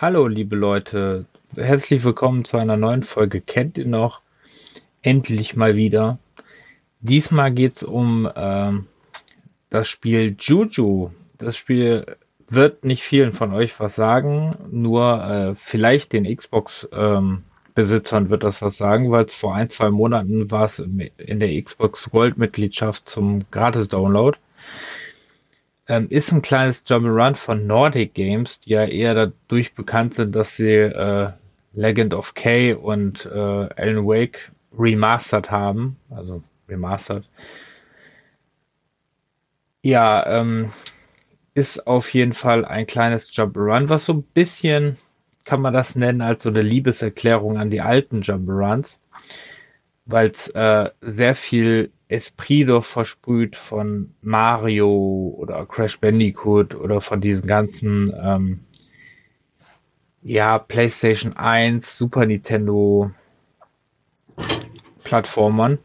Hallo, liebe Leute. Herzlich willkommen zu einer neuen Folge. Kennt ihr noch? Endlich mal wieder. Diesmal geht es um ähm, das Spiel Juju. Das Spiel wird nicht vielen von euch was sagen, nur äh, vielleicht den Xbox-Besitzern ähm, wird das was sagen, weil es vor ein, zwei Monaten war es in der Xbox Gold-Mitgliedschaft zum Gratis-Download. Ähm, ist ein kleines Jump'n'Run von Nordic Games, die ja eher dadurch bekannt sind, dass sie äh, Legend of K und äh, Alan Wake remastered haben. Also remastered. Ja, ähm, ist auf jeden Fall ein kleines Jump'n'Run, was so ein bisschen, kann man das nennen, als so eine Liebeserklärung an die alten Jump'n'Runs, weil es äh, sehr viel Esprit doch versprüht von Mario oder Crash Bandicoot oder von diesen ganzen ähm, ja, PlayStation 1, Super Nintendo Plattformern.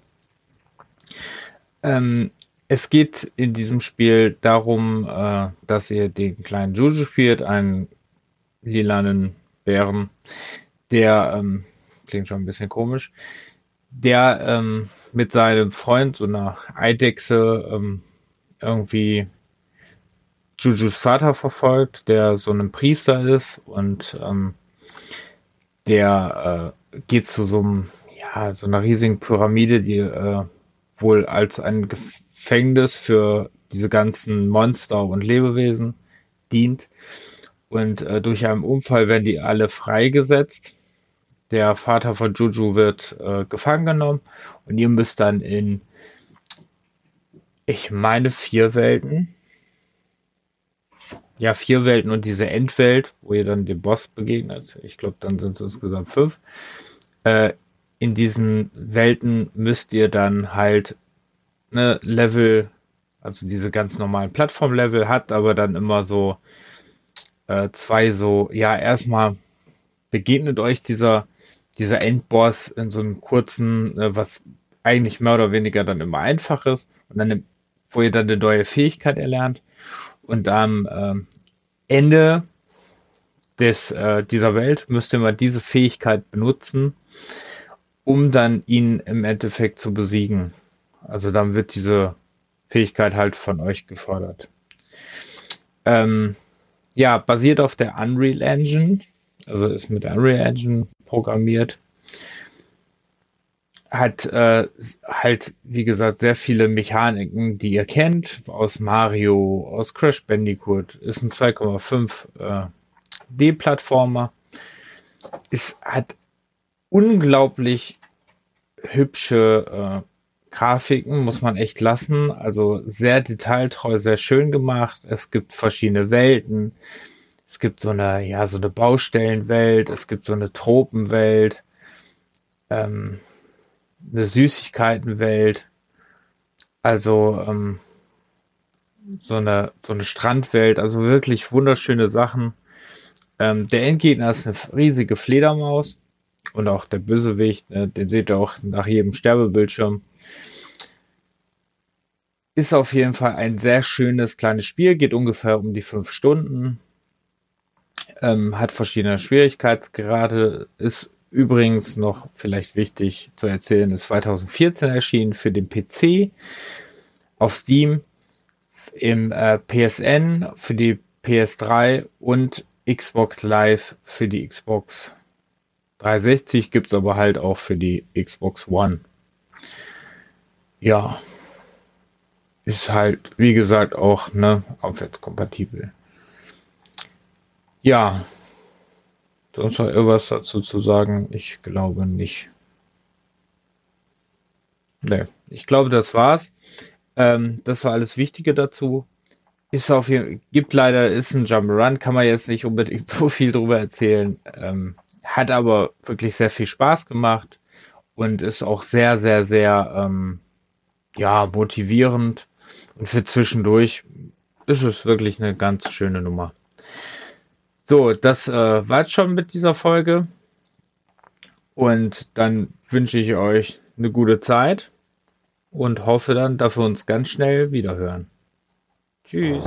Ähm, es geht in diesem Spiel darum, äh, dass ihr den kleinen Juju spielt, einen lilanen Bären, der ähm, klingt schon ein bisschen komisch, der ähm, mit seinem Freund, so einer Eidechse, ähm, irgendwie Jujus Vater verfolgt, der so ein Priester ist und ähm, der äh, geht zu so einem, ja, so einer riesigen Pyramide, die äh, wohl als ein Gefängnis für diese ganzen Monster und Lebewesen dient. Und äh, durch einen Unfall werden die alle freigesetzt der Vater von Juju wird äh, gefangen genommen und ihr müsst dann in, ich meine, vier Welten. Ja, vier Welten und diese Endwelt, wo ihr dann dem Boss begegnet. Ich glaube, dann sind es insgesamt fünf. Äh, in diesen Welten müsst ihr dann halt ne, Level, also diese ganz normalen Plattformlevel, hat aber dann immer so äh, zwei so, ja, erstmal begegnet euch dieser dieser Endboss in so einem kurzen, äh, was eigentlich mehr oder weniger dann immer einfach ist und dann, wo ihr dann eine neue Fähigkeit erlernt und am ähm, Ende des, äh, dieser Welt müsst ihr mal diese Fähigkeit benutzen, um dann ihn im Endeffekt zu besiegen. Also dann wird diese Fähigkeit halt von euch gefordert. Ähm, ja, basiert auf der Unreal Engine, also ist mit Unreal Engine programmiert. Hat äh, halt, wie gesagt, sehr viele Mechaniken, die ihr kennt, aus Mario, aus Crash Bandicoot. Ist ein 2,5 äh, D-Plattformer. Es hat unglaublich hübsche äh, Grafiken, muss man echt lassen. Also sehr detailtreu, sehr schön gemacht. Es gibt verschiedene Welten. Es gibt so eine, ja, so eine Baustellenwelt, es gibt so eine Tropenwelt, ähm, eine Süßigkeitenwelt, also ähm, so eine, so eine Strandwelt, also wirklich wunderschöne Sachen. Ähm, der Endgegner ist eine riesige Fledermaus und auch der Bösewicht, ne, den seht ihr auch nach jedem Sterbebildschirm. Ist auf jeden Fall ein sehr schönes kleines Spiel, geht ungefähr um die fünf Stunden. Ähm, hat verschiedene Schwierigkeitsgrade, ist übrigens noch vielleicht wichtig zu erzählen, ist 2014 erschienen für den PC auf Steam, im äh, PSN für die PS3 und Xbox Live für die Xbox 360 gibt es aber halt auch für die Xbox One. Ja, ist halt, wie gesagt, auch ne, abwärtskompatibel. Ja. Sonst noch irgendwas dazu zu sagen? Ich glaube nicht. Ne, ich glaube, das war's. Ähm, das war alles Wichtige dazu. Ist auf jeden gibt leider, ist ein Jump Run, kann man jetzt nicht unbedingt so viel drüber erzählen. Ähm, hat aber wirklich sehr viel Spaß gemacht und ist auch sehr, sehr, sehr, ähm, ja, motivierend. Und für zwischendurch ist es wirklich eine ganz schöne Nummer. So, das äh, war's schon mit dieser Folge. Und dann wünsche ich euch eine gute Zeit und hoffe dann, dass wir uns ganz schnell wiederhören. Tschüss.